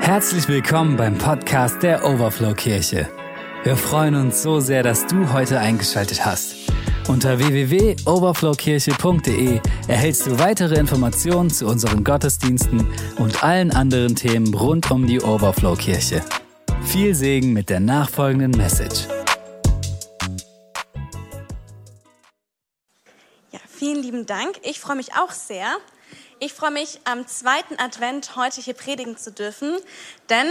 Herzlich willkommen beim Podcast der Overflow Kirche. Wir freuen uns so sehr, dass du heute eingeschaltet hast. Unter www.overflowkirche.de erhältst du weitere Informationen zu unseren Gottesdiensten und allen anderen Themen rund um die Overflow Kirche. Viel Segen mit der nachfolgenden Message. Ja, vielen lieben Dank. Ich freue mich auch sehr. Ich freue mich, am zweiten Advent heute hier predigen zu dürfen, denn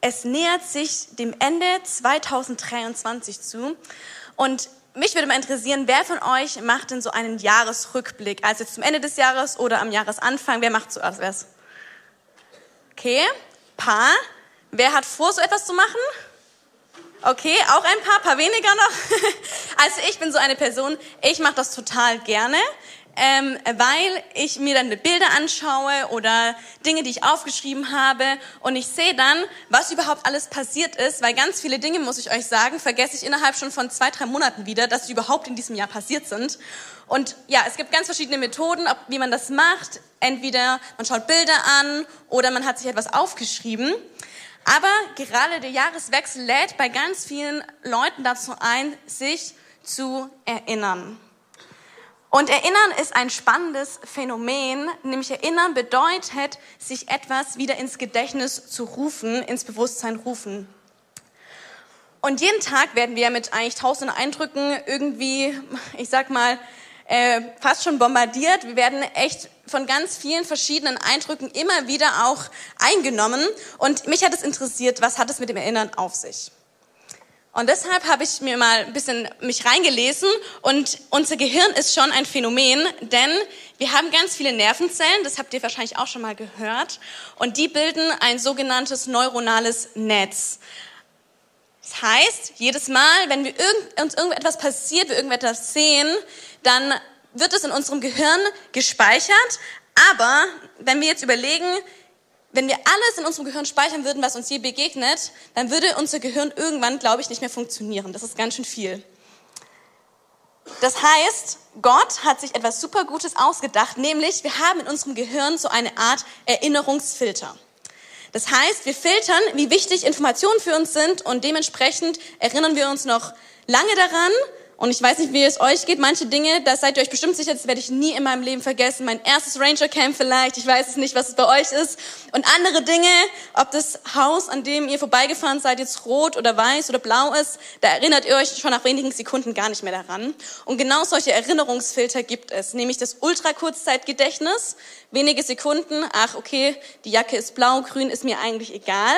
es nähert sich dem Ende 2023 zu. Und mich würde mal interessieren, wer von euch macht denn so einen Jahresrückblick? Also zum Ende des Jahres oder am Jahresanfang? Wer macht zuerst was? Okay, paar. Wer hat vor, so etwas zu machen? Okay, auch ein paar, paar weniger noch. Also ich bin so eine Person, ich mache das total gerne ähm, weil ich mir dann Bilder anschaue oder Dinge, die ich aufgeschrieben habe und ich sehe dann, was überhaupt alles passiert ist, weil ganz viele Dinge, muss ich euch sagen, vergesse ich innerhalb schon von zwei, drei Monaten wieder, dass sie überhaupt in diesem Jahr passiert sind. Und ja, es gibt ganz verschiedene Methoden, ob, wie man das macht. Entweder man schaut Bilder an oder man hat sich etwas aufgeschrieben. Aber gerade der Jahreswechsel lädt bei ganz vielen Leuten dazu ein, sich zu erinnern. Und erinnern ist ein spannendes Phänomen, nämlich erinnern bedeutet, sich etwas wieder ins Gedächtnis zu rufen, ins Bewusstsein rufen. Und jeden Tag werden wir mit eigentlich tausenden Eindrücken irgendwie, ich sag mal, äh, fast schon bombardiert. Wir werden echt von ganz vielen verschiedenen Eindrücken immer wieder auch eingenommen. Und mich hat es interessiert, was hat es mit dem Erinnern auf sich? Und deshalb habe ich mir mal ein bisschen mich reingelesen und unser Gehirn ist schon ein Phänomen, denn wir haben ganz viele Nervenzellen, das habt ihr wahrscheinlich auch schon mal gehört, und die bilden ein sogenanntes neuronales Netz. Das heißt, jedes Mal, wenn wir irgend, uns irgendetwas passiert, wir irgendetwas sehen, dann wird es in unserem Gehirn gespeichert. Aber wenn wir jetzt überlegen, wenn wir alles in unserem Gehirn speichern würden, was uns je begegnet, dann würde unser Gehirn irgendwann, glaube ich, nicht mehr funktionieren. Das ist ganz schön viel. Das heißt, Gott hat sich etwas super Gutes ausgedacht, nämlich wir haben in unserem Gehirn so eine Art Erinnerungsfilter. Das heißt, wir filtern, wie wichtig Informationen für uns sind und dementsprechend erinnern wir uns noch lange daran und ich weiß nicht, wie es euch geht. Manche Dinge, da seid ihr euch bestimmt sicher, das werde ich nie in meinem Leben vergessen. Mein erstes Ranger Camp vielleicht. Ich weiß es nicht, was es bei euch ist. Und andere Dinge, ob das Haus, an dem ihr vorbeigefahren seid, jetzt rot oder weiß oder blau ist, da erinnert ihr euch schon nach wenigen Sekunden gar nicht mehr daran. Und genau solche Erinnerungsfilter gibt es. Nämlich das Ultrakurzzeitgedächtnis. Wenige Sekunden. Ach, okay, die Jacke ist blau, grün ist mir eigentlich egal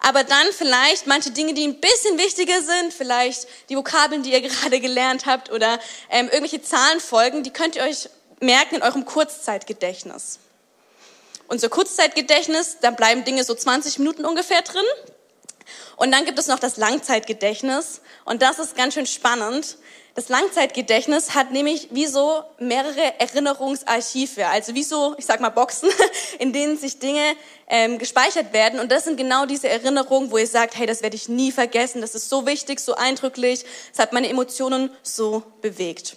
aber dann vielleicht manche Dinge, die ein bisschen wichtiger sind, vielleicht die Vokabeln, die ihr gerade gelernt habt oder ähm, irgendwelche Zahlenfolgen, die könnt ihr euch merken in eurem Kurzzeitgedächtnis. Unser Kurzzeitgedächtnis, da bleiben Dinge so 20 Minuten ungefähr drin. Und dann gibt es noch das Langzeitgedächtnis. Und das ist ganz schön spannend. Das Langzeitgedächtnis hat nämlich wie so mehrere Erinnerungsarchive, also wie so, ich sag mal Boxen, in denen sich Dinge ähm, gespeichert werden. Und das sind genau diese Erinnerungen, wo ihr sagt, hey, das werde ich nie vergessen, das ist so wichtig, so eindrücklich, es hat meine Emotionen so bewegt.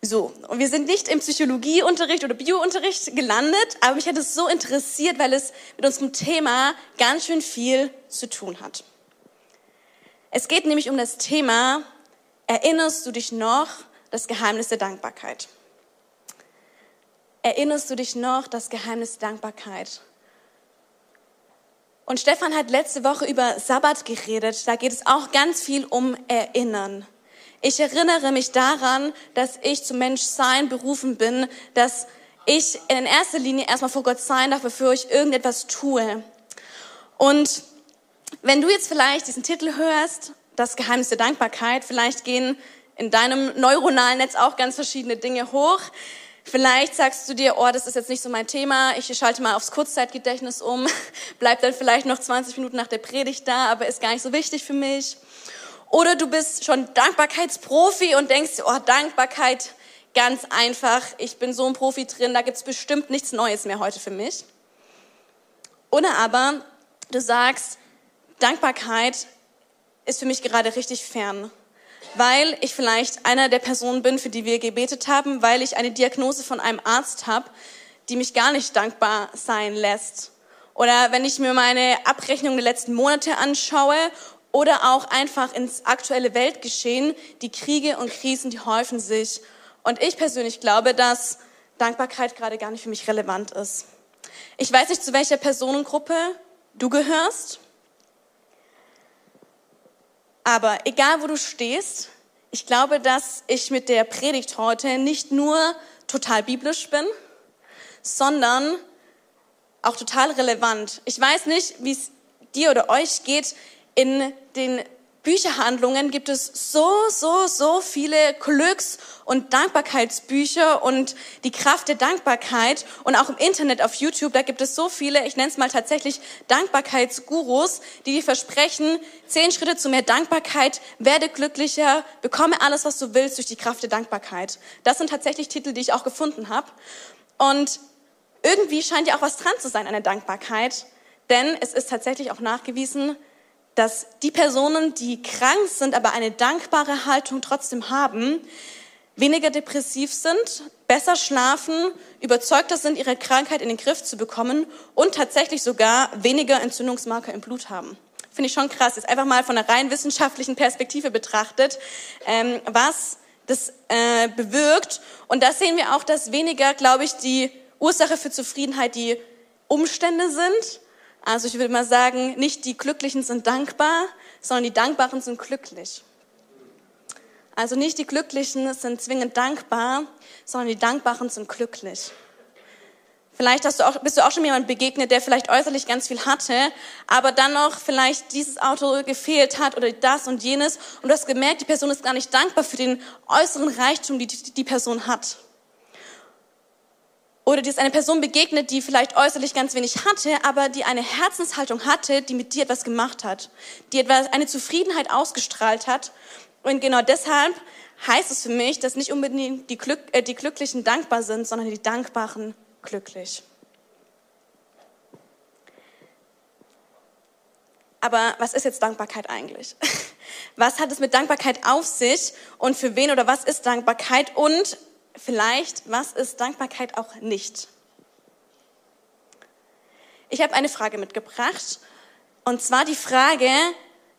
So, und wir sind nicht im Psychologieunterricht oder Biounterricht gelandet, aber mich hat es so interessiert, weil es mit unserem Thema ganz schön viel zu tun hat. Es geht nämlich um das Thema Erinnerst du dich noch das Geheimnis der Dankbarkeit? Erinnerst du dich noch das Geheimnis der Dankbarkeit? Und Stefan hat letzte Woche über Sabbat geredet. Da geht es auch ganz viel um Erinnern. Ich erinnere mich daran, dass ich zum Menschsein berufen bin, dass ich in erster Linie erstmal vor Gott sein darf, bevor ich irgendetwas tue. Und wenn du jetzt vielleicht diesen Titel hörst das Geheimnis der Dankbarkeit. Vielleicht gehen in deinem neuronalen Netz auch ganz verschiedene Dinge hoch. Vielleicht sagst du dir, oh, das ist jetzt nicht so mein Thema, ich schalte mal aufs Kurzzeitgedächtnis um, bleib dann vielleicht noch 20 Minuten nach der Predigt da, aber ist gar nicht so wichtig für mich. Oder du bist schon Dankbarkeitsprofi und denkst, oh, Dankbarkeit, ganz einfach, ich bin so ein Profi drin, da gibt's bestimmt nichts Neues mehr heute für mich. Oder aber du sagst, Dankbarkeit ist für mich gerade richtig fern, weil ich vielleicht einer der Personen bin, für die wir gebetet haben, weil ich eine Diagnose von einem Arzt habe, die mich gar nicht dankbar sein lässt. oder wenn ich mir meine Abrechnung der letzten Monate anschaue oder auch einfach ins aktuelle Weltgeschehen, die Kriege und Krisen, die häufen sich. Und ich persönlich glaube, dass Dankbarkeit gerade gar nicht für mich relevant ist. Ich weiß nicht, zu welcher Personengruppe du gehörst, aber egal wo du stehst, ich glaube, dass ich mit der Predigt heute nicht nur total biblisch bin, sondern auch total relevant. Ich weiß nicht, wie es dir oder euch geht. In den Bücherhandlungen gibt es so, so, so viele Glücks- und Dankbarkeitsbücher und die Kraft der Dankbarkeit. Und auch im Internet auf YouTube, da gibt es so viele, ich nenne es mal tatsächlich Dankbarkeitsgurus, die dir versprechen, zehn Schritte zu mehr Dankbarkeit, werde glücklicher, bekomme alles, was du willst durch die Kraft der Dankbarkeit. Das sind tatsächlich Titel, die ich auch gefunden habe. Und irgendwie scheint ja auch was dran zu sein an der Dankbarkeit, denn es ist tatsächlich auch nachgewiesen, dass die Personen, die krank sind, aber eine dankbare Haltung trotzdem haben, weniger depressiv sind, besser schlafen, überzeugter sind, ihre Krankheit in den Griff zu bekommen und tatsächlich sogar weniger Entzündungsmarker im Blut haben. Finde ich schon krass. Jetzt einfach mal von einer rein wissenschaftlichen Perspektive betrachtet, ähm, was das äh, bewirkt. Und da sehen wir auch, dass weniger, glaube ich, die Ursache für Zufriedenheit die Umstände sind, also ich würde mal sagen, nicht die Glücklichen sind dankbar, sondern die Dankbaren sind glücklich. Also nicht die Glücklichen sind zwingend dankbar, sondern die Dankbaren sind glücklich. Vielleicht hast du auch, bist du auch schon jemand begegnet, der vielleicht äußerlich ganz viel hatte, aber dann noch vielleicht dieses Auto gefehlt hat oder das und jenes und du hast gemerkt, die Person ist gar nicht dankbar für den äußeren Reichtum, die die Person hat. Oder dir ist eine Person begegnet, die vielleicht äußerlich ganz wenig hatte, aber die eine Herzenshaltung hatte, die mit dir etwas gemacht hat, die etwas, eine Zufriedenheit ausgestrahlt hat. Und genau deshalb heißt es für mich, dass nicht unbedingt die, Glück, äh, die Glücklichen dankbar sind, sondern die Dankbaren glücklich. Aber was ist jetzt Dankbarkeit eigentlich? Was hat es mit Dankbarkeit auf sich und für wen oder was ist Dankbarkeit? Und vielleicht, was ist Dankbarkeit auch nicht? Ich habe eine Frage mitgebracht, und zwar die Frage,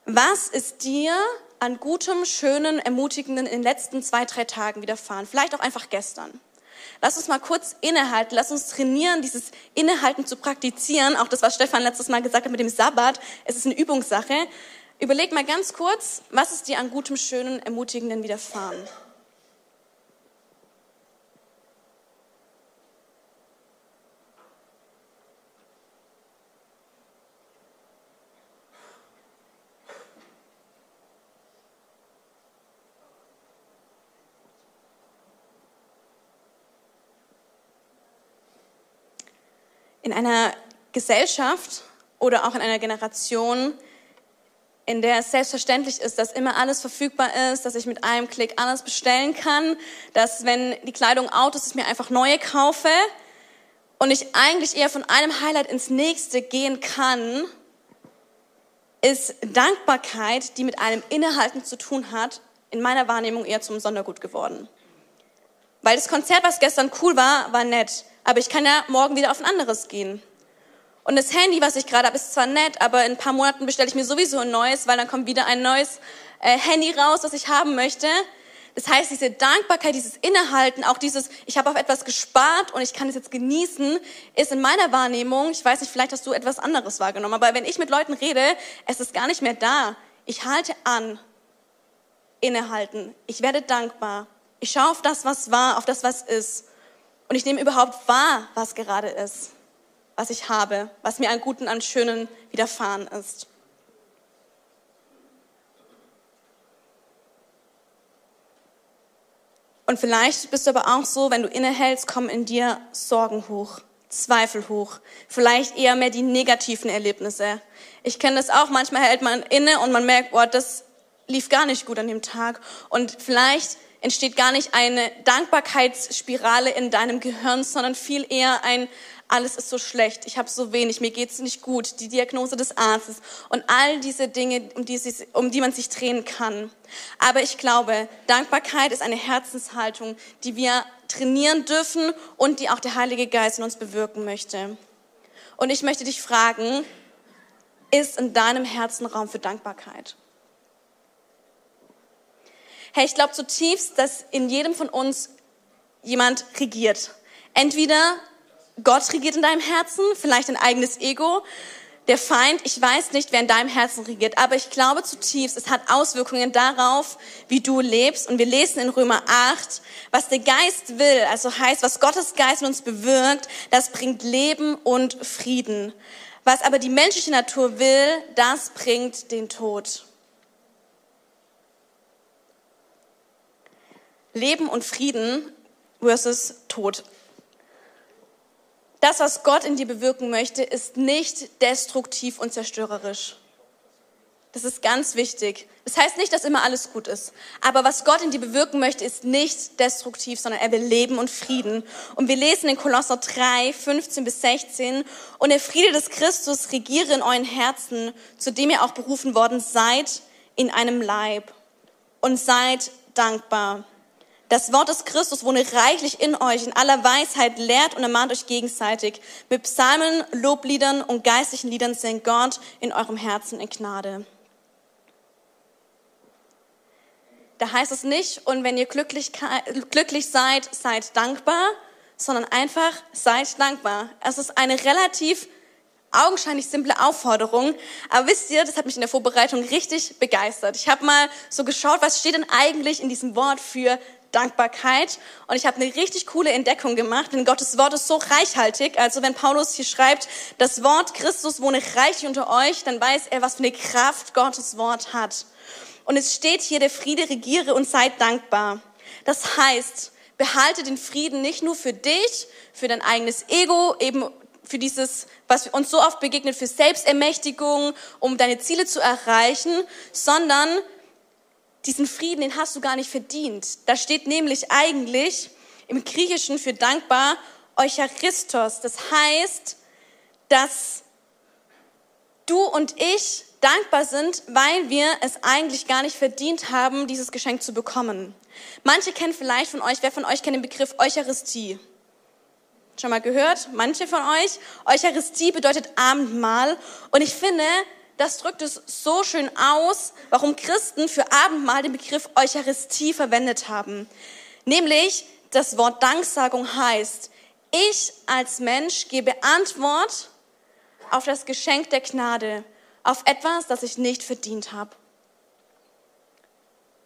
was ist dir an gutem, schönen, ermutigenden in den letzten zwei, drei Tagen widerfahren? Vielleicht auch einfach gestern. Lass uns mal kurz innehalten, lass uns trainieren, dieses Innehalten zu praktizieren. Auch das, was Stefan letztes Mal gesagt hat mit dem Sabbat, es ist eine Übungssache. Überleg mal ganz kurz, was ist dir an gutem, schönen, ermutigenden widerfahren? In einer Gesellschaft oder auch in einer Generation, in der es selbstverständlich ist, dass immer alles verfügbar ist, dass ich mit einem Klick alles bestellen kann, dass wenn die Kleidung out ist, ich mir einfach neue kaufe und ich eigentlich eher von einem Highlight ins nächste gehen kann, ist Dankbarkeit, die mit einem Innehalten zu tun hat, in meiner Wahrnehmung eher zum Sondergut geworden. Weil das Konzert, was gestern cool war, war nett aber ich kann ja morgen wieder auf ein anderes gehen. Und das Handy, was ich gerade habe, ist zwar nett, aber in ein paar Monaten bestelle ich mir sowieso ein neues, weil dann kommt wieder ein neues äh, Handy raus, was ich haben möchte. Das heißt, diese Dankbarkeit, dieses Innehalten, auch dieses, ich habe auf etwas gespart und ich kann es jetzt genießen, ist in meiner Wahrnehmung, ich weiß nicht, vielleicht hast du etwas anderes wahrgenommen, aber wenn ich mit Leuten rede, es ist gar nicht mehr da. Ich halte an, innehalten. Ich werde dankbar. Ich schaue auf das, was war, auf das, was ist. Und ich nehme überhaupt wahr, was gerade ist, was ich habe, was mir an Guten, an Schönen widerfahren ist. Und vielleicht bist du aber auch so, wenn du innehältst, kommen in dir Sorgen hoch, Zweifel hoch, vielleicht eher mehr die negativen Erlebnisse. Ich kenne das auch, manchmal hält man inne und man merkt, boah, das lief gar nicht gut an dem Tag. Und vielleicht entsteht gar nicht eine Dankbarkeitsspirale in deinem Gehirn, sondern viel eher ein alles ist so schlecht, ich habe so wenig, mir geht's nicht gut, die Diagnose des Arztes und all diese Dinge, um die, sich, um die man sich drehen kann. Aber ich glaube, Dankbarkeit ist eine Herzenshaltung, die wir trainieren dürfen und die auch der Heilige Geist in uns bewirken möchte. Und ich möchte dich fragen, ist in deinem Herzen Raum für Dankbarkeit? Hey, ich glaube zutiefst, dass in jedem von uns jemand regiert. Entweder Gott regiert in deinem Herzen, vielleicht ein eigenes Ego, der Feind, ich weiß nicht, wer in deinem Herzen regiert, aber ich glaube zutiefst, es hat Auswirkungen darauf, wie du lebst. Und wir lesen in Römer 8, was der Geist will, also heißt, was Gottes Geist in uns bewirkt, das bringt Leben und Frieden. Was aber die menschliche Natur will, das bringt den Tod. Leben und Frieden versus Tod. Das, was Gott in dir bewirken möchte, ist nicht destruktiv und zerstörerisch. Das ist ganz wichtig. Das heißt nicht, dass immer alles gut ist. Aber was Gott in dir bewirken möchte, ist nicht destruktiv, sondern er will Leben und Frieden. Und wir lesen in Kolosser 3, 15 bis 16. Und der Friede des Christus regiere in euren Herzen, zu dem ihr auch berufen worden seid, in einem Leib. Und seid dankbar. Das Wort des Christus wohne reichlich in euch, in aller Weisheit, lehrt und ermahnt euch gegenseitig. Mit Psalmen, Lobliedern und geistlichen Liedern singt Gott in eurem Herzen in Gnade. Da heißt es nicht, und wenn ihr glücklich, glücklich seid, seid dankbar, sondern einfach seid dankbar. Es ist eine relativ augenscheinlich simple Aufforderung. Aber wisst ihr, das hat mich in der Vorbereitung richtig begeistert. Ich habe mal so geschaut, was steht denn eigentlich in diesem Wort für Dankbarkeit. Und ich habe eine richtig coole Entdeckung gemacht, denn Gottes Wort ist so reichhaltig. Also wenn Paulus hier schreibt, das Wort Christus wohne reichlich unter euch, dann weiß er, was für eine Kraft Gottes Wort hat. Und es steht hier, der Friede regiere und seid dankbar. Das heißt, behalte den Frieden nicht nur für dich, für dein eigenes Ego, eben für dieses, was uns so oft begegnet, für Selbstermächtigung, um deine Ziele zu erreichen, sondern diesen Frieden, den hast du gar nicht verdient. Da steht nämlich eigentlich im Griechischen für dankbar Eucharistos. Das heißt, dass du und ich dankbar sind, weil wir es eigentlich gar nicht verdient haben, dieses Geschenk zu bekommen. Manche kennen vielleicht von euch, wer von euch kennt den Begriff Eucharistie? Schon mal gehört? Manche von euch? Eucharistie bedeutet Abendmahl. Und ich finde, das drückt es so schön aus, warum Christen für Abendmahl den Begriff Eucharistie verwendet haben. Nämlich, das Wort Danksagung heißt, ich als Mensch gebe Antwort auf das Geschenk der Gnade, auf etwas, das ich nicht verdient habe.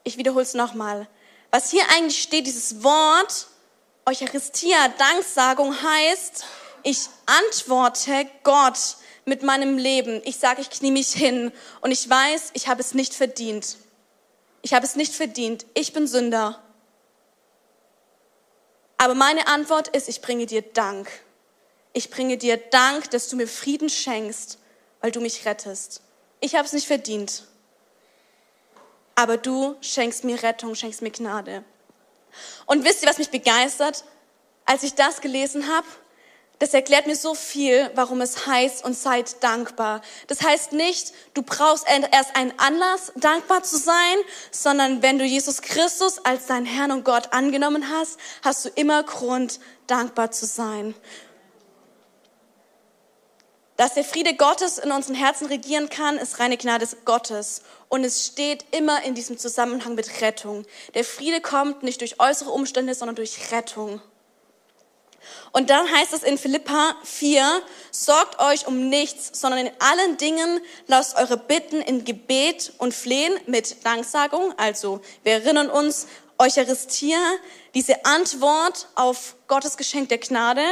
Ich wiederhole es nochmal. Was hier eigentlich steht, dieses Wort Eucharistia, Danksagung heißt, ich antworte Gott mit meinem Leben. Ich sage, ich knie mich hin und ich weiß, ich habe es nicht verdient. Ich habe es nicht verdient. Ich bin Sünder. Aber meine Antwort ist, ich bringe dir Dank. Ich bringe dir Dank, dass du mir Frieden schenkst, weil du mich rettest. Ich habe es nicht verdient. Aber du schenkst mir Rettung, schenkst mir Gnade. Und wisst ihr, was mich begeistert? Als ich das gelesen habe, das erklärt mir so viel, warum es heißt und seid dankbar. Das heißt nicht, du brauchst erst einen Anlass, dankbar zu sein, sondern wenn du Jesus Christus als dein Herrn und Gott angenommen hast, hast du immer Grund, dankbar zu sein. Dass der Friede Gottes in unseren Herzen regieren kann, ist reine Gnade Gottes. Und es steht immer in diesem Zusammenhang mit Rettung. Der Friede kommt nicht durch äußere Umstände, sondern durch Rettung. Und dann heißt es in Philippa 4, sorgt euch um nichts, sondern in allen Dingen lasst eure Bitten in Gebet und Flehen mit Danksagung. Also wir erinnern uns, Eucharistia, diese Antwort auf Gottes Geschenk der Gnade,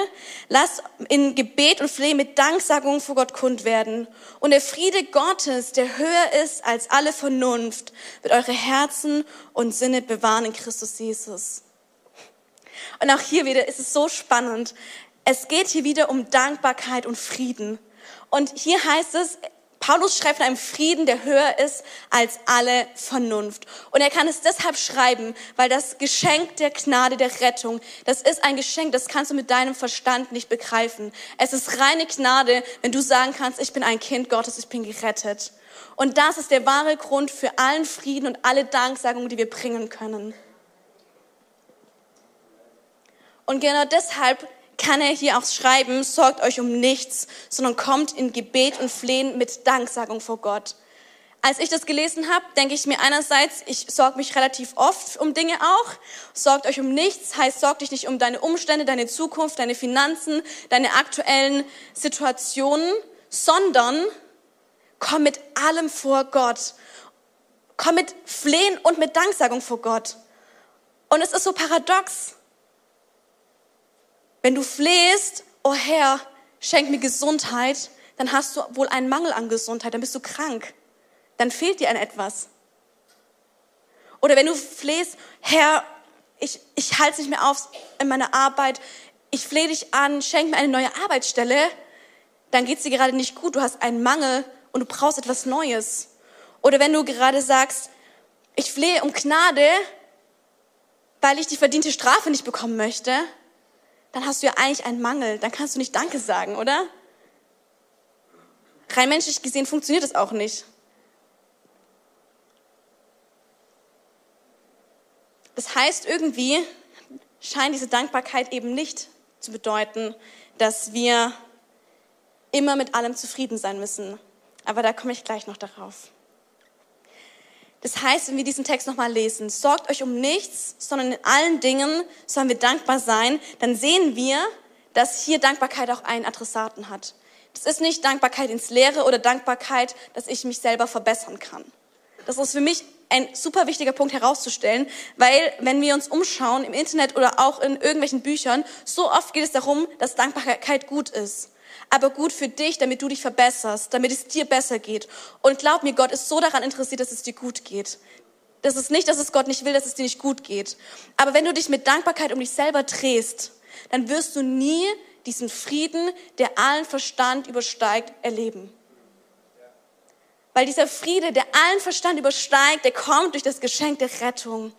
lasst in Gebet und Flehen mit Danksagung vor Gott kund werden. Und der Friede Gottes, der höher ist als alle Vernunft, wird eure Herzen und Sinne bewahren in Christus Jesus. Und auch hier wieder ist es so spannend. Es geht hier wieder um Dankbarkeit und Frieden. Und hier heißt es, Paulus schreibt von einem Frieden, der höher ist als alle Vernunft. Und er kann es deshalb schreiben, weil das Geschenk der Gnade, der Rettung, das ist ein Geschenk, das kannst du mit deinem Verstand nicht begreifen. Es ist reine Gnade, wenn du sagen kannst, ich bin ein Kind Gottes, ich bin gerettet. Und das ist der wahre Grund für allen Frieden und alle Danksagungen, die wir bringen können. Und genau deshalb kann er hier auch schreiben, sorgt euch um nichts, sondern kommt in Gebet und Flehen mit Danksagung vor Gott. Als ich das gelesen habe, denke ich mir einerseits, ich sorge mich relativ oft um Dinge auch. Sorgt euch um nichts, heißt sorgt dich nicht um deine Umstände, deine Zukunft, deine Finanzen, deine aktuellen Situationen, sondern komm mit allem vor Gott. Komm mit Flehen und mit Danksagung vor Gott. Und es ist so paradox. Wenn du flehst, oh Herr, schenk mir Gesundheit, dann hast du wohl einen Mangel an Gesundheit, dann bist du krank dann fehlt dir an etwas. Oder wenn du flehst, Herr, ich, ich halte es nicht mehr auf in meiner Arbeit, ich flehe dich an, schenk mir eine neue Arbeitsstelle, dann geht es dir gerade nicht gut, du hast einen Mangel und du brauchst etwas Neues. Oder wenn du gerade sagst, ich flehe um Gnade, weil ich die verdiente Strafe nicht bekommen möchte, dann hast du ja eigentlich einen Mangel, dann kannst du nicht Danke sagen, oder? Rein menschlich gesehen funktioniert das auch nicht. Das heißt, irgendwie scheint diese Dankbarkeit eben nicht zu bedeuten, dass wir immer mit allem zufrieden sein müssen. Aber da komme ich gleich noch darauf. Das heißt, wenn wir diesen Text nochmal lesen, sorgt euch um nichts, sondern in allen Dingen sollen wir dankbar sein, dann sehen wir, dass hier Dankbarkeit auch einen Adressaten hat. Das ist nicht Dankbarkeit ins Leere oder Dankbarkeit, dass ich mich selber verbessern kann. Das ist für mich ein super wichtiger Punkt herauszustellen, weil wenn wir uns umschauen im Internet oder auch in irgendwelchen Büchern, so oft geht es darum, dass Dankbarkeit gut ist. Aber gut für dich, damit du dich verbesserst, damit es dir besser geht. Und glaub mir, Gott ist so daran interessiert, dass es dir gut geht. Das ist nicht, dass es Gott nicht will, dass es dir nicht gut geht. Aber wenn du dich mit Dankbarkeit um dich selber drehst, dann wirst du nie diesen Frieden, der allen Verstand übersteigt, erleben. Weil dieser Friede, der allen Verstand übersteigt, der kommt durch das Geschenk der Rettung.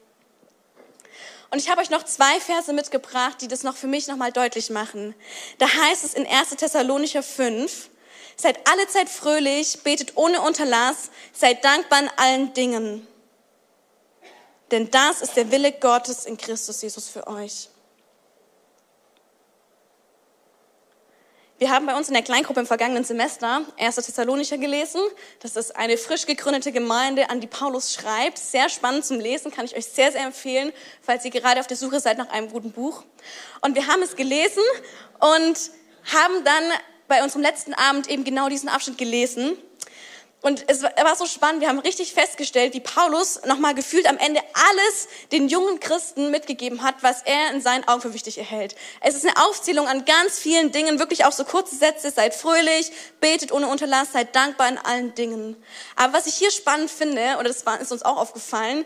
Und ich habe euch noch zwei Verse mitgebracht, die das noch für mich nochmal deutlich machen. Da heißt es in 1. Thessalonicher 5, seid alle Zeit fröhlich, betet ohne Unterlass, seid dankbar in allen Dingen. Denn das ist der Wille Gottes in Christus Jesus für euch. Wir haben bei uns in der Kleingruppe im vergangenen Semester 1. Thessalonicher gelesen. Das ist eine frisch gegründete Gemeinde, an die Paulus schreibt. Sehr spannend zum Lesen, kann ich euch sehr, sehr empfehlen, falls ihr gerade auf der Suche seid nach einem guten Buch. Und wir haben es gelesen und haben dann bei unserem letzten Abend eben genau diesen Abschnitt gelesen. Und es war so spannend, wir haben richtig festgestellt, wie Paulus nochmal gefühlt am Ende alles den jungen Christen mitgegeben hat, was er in seinen Augen für wichtig erhält. Es ist eine Aufzählung an ganz vielen Dingen, wirklich auch so kurze Sätze, seid fröhlich, betet ohne Unterlass, seid dankbar in allen Dingen. Aber was ich hier spannend finde, oder das ist uns auch aufgefallen,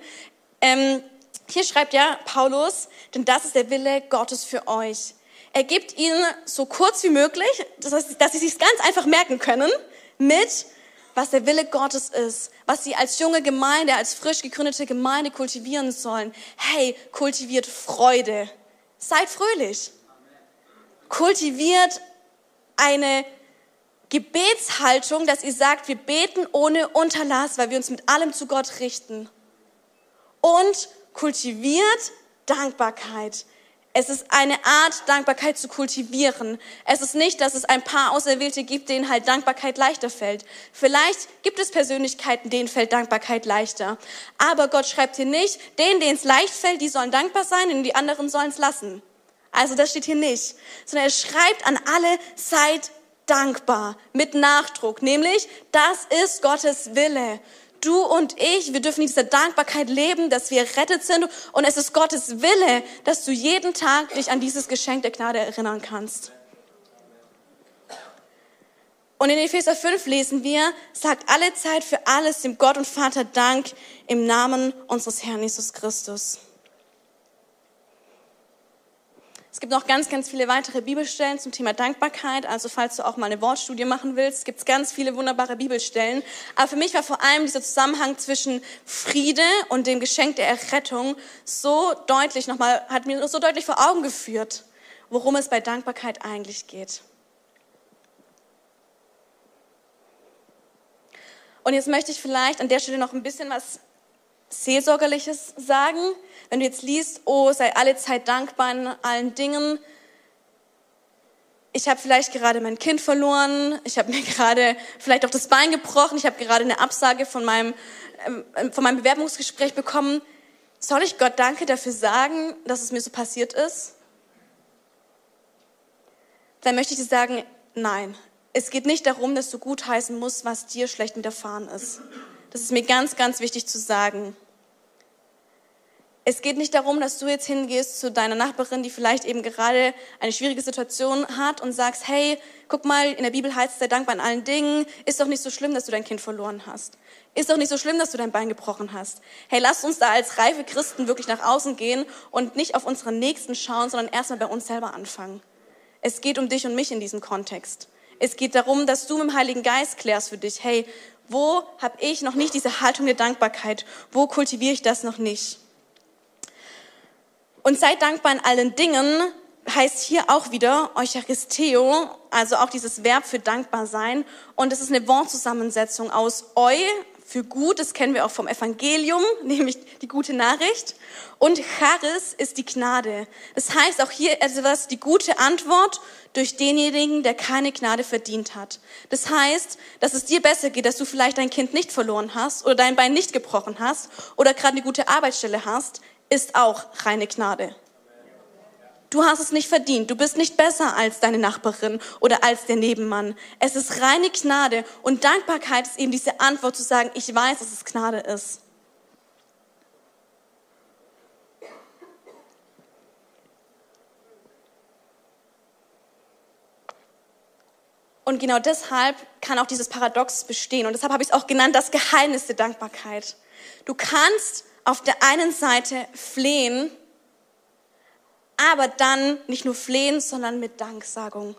ähm, hier schreibt ja Paulus, denn das ist der Wille Gottes für euch. Er gibt ihnen so kurz wie möglich, das heißt, dass sie sich ganz einfach merken können, mit was der Wille Gottes ist, was sie als junge Gemeinde, als frisch gegründete Gemeinde kultivieren sollen. Hey, kultiviert Freude. Seid fröhlich. Kultiviert eine Gebetshaltung, dass ihr sagt, wir beten ohne Unterlass, weil wir uns mit allem zu Gott richten. Und kultiviert Dankbarkeit. Es ist eine Art, Dankbarkeit zu kultivieren. Es ist nicht, dass es ein paar Auserwählte gibt, denen halt Dankbarkeit leichter fällt. Vielleicht gibt es Persönlichkeiten, denen fällt Dankbarkeit leichter. Aber Gott schreibt hier nicht, denen, denen es leicht fällt, die sollen dankbar sein und die anderen sollen es lassen. Also das steht hier nicht. Sondern er schreibt an alle, seid dankbar mit Nachdruck. Nämlich, das ist Gottes Wille du und ich, wir dürfen in dieser Dankbarkeit leben, dass wir rettet sind. Und es ist Gottes Wille, dass du jeden Tag dich an dieses Geschenk der Gnade erinnern kannst. Und in Epheser 5 lesen wir, sagt alle Zeit für alles dem Gott und Vater Dank im Namen unseres Herrn Jesus Christus. Es gibt noch ganz, ganz viele weitere Bibelstellen zum Thema Dankbarkeit. Also falls du auch mal eine Wortstudie machen willst, gibt es ganz viele wunderbare Bibelstellen. Aber für mich war vor allem dieser Zusammenhang zwischen Friede und dem Geschenk der Errettung so deutlich nochmal, hat mir so deutlich vor Augen geführt, worum es bei Dankbarkeit eigentlich geht. Und jetzt möchte ich vielleicht an der Stelle noch ein bisschen was Seelsorgerliches sagen. Wenn du jetzt liest, oh, sei alle Zeit dankbar in allen Dingen, ich habe vielleicht gerade mein Kind verloren, ich habe mir gerade vielleicht auch das Bein gebrochen, ich habe gerade eine Absage von meinem, ähm, von meinem Bewerbungsgespräch bekommen. Soll ich Gott danke dafür sagen, dass es mir so passiert ist? Dann möchte ich dir sagen, nein. Es geht nicht darum, dass du gutheißen musst, was dir schlecht widerfahren ist. Das ist mir ganz, ganz wichtig zu sagen. Es geht nicht darum, dass du jetzt hingehst zu deiner Nachbarin, die vielleicht eben gerade eine schwierige Situation hat und sagst, hey, guck mal, in der Bibel heißt es, sei dankbar in allen Dingen. Ist doch nicht so schlimm, dass du dein Kind verloren hast. Ist doch nicht so schlimm, dass du dein Bein gebrochen hast. Hey, lass uns da als reife Christen wirklich nach außen gehen und nicht auf unseren Nächsten schauen, sondern erstmal bei uns selber anfangen. Es geht um dich und mich in diesem Kontext. Es geht darum, dass du mit dem Heiligen Geist klärst für dich, hey, wo habe ich noch nicht diese Haltung der Dankbarkeit? Wo kultiviere ich das noch nicht? Und seid dankbar in allen Dingen heißt hier auch wieder Eucharisteo, also auch dieses Verb für dankbar sein. Und es ist eine Wortzusammensetzung aus eu für gut, das kennen wir auch vom Evangelium, nämlich die gute Nachricht. Und charis ist die Gnade. Das heißt auch hier etwas, die gute Antwort durch denjenigen, der keine Gnade verdient hat. Das heißt, dass es dir besser geht, dass du vielleicht dein Kind nicht verloren hast oder dein Bein nicht gebrochen hast oder gerade eine gute Arbeitsstelle hast, ist auch reine Gnade. Du hast es nicht verdient. Du bist nicht besser als deine Nachbarin oder als der Nebenmann. Es ist reine Gnade und Dankbarkeit ist eben diese Antwort zu sagen, ich weiß, dass es Gnade ist. Und genau deshalb kann auch dieses Paradox bestehen. Und deshalb habe ich es auch genannt, das Geheimnis der Dankbarkeit. Du kannst auf der einen Seite flehen, aber dann nicht nur flehen, sondern mit Danksagung.